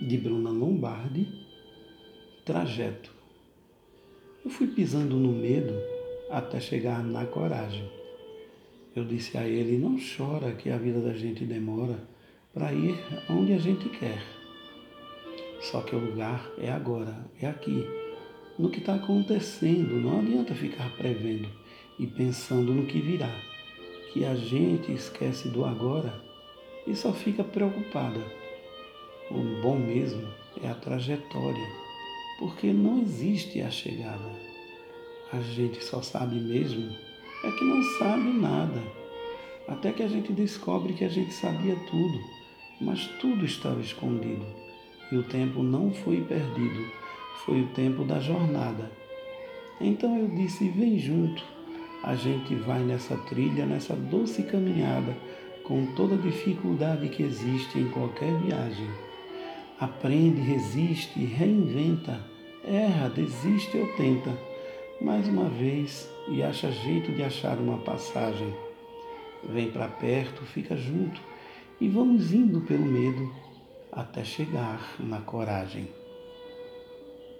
de Bruna Lombardi, Trajeto. Eu fui pisando no medo até chegar na coragem. Eu disse a ele: Não chora que a vida da gente demora para ir onde a gente quer. Só que o lugar é agora, é aqui, no que está acontecendo. Não adianta ficar prevendo e pensando no que virá, que a gente esquece do agora e só fica preocupada. O bom mesmo é a trajetória, porque não existe a chegada. A gente só sabe mesmo é que não sabe nada, até que a gente descobre que a gente sabia tudo, mas tudo estava escondido e o tempo não foi perdido, foi o tempo da jornada. Então eu disse: vem junto, a gente vai nessa trilha, nessa doce caminhada com toda a dificuldade que existe em qualquer viagem. Aprende, resiste, reinventa, erra, desiste ou tenta, mais uma vez e acha jeito de achar uma passagem. Vem para perto, fica junto e vamos indo pelo medo até chegar na coragem.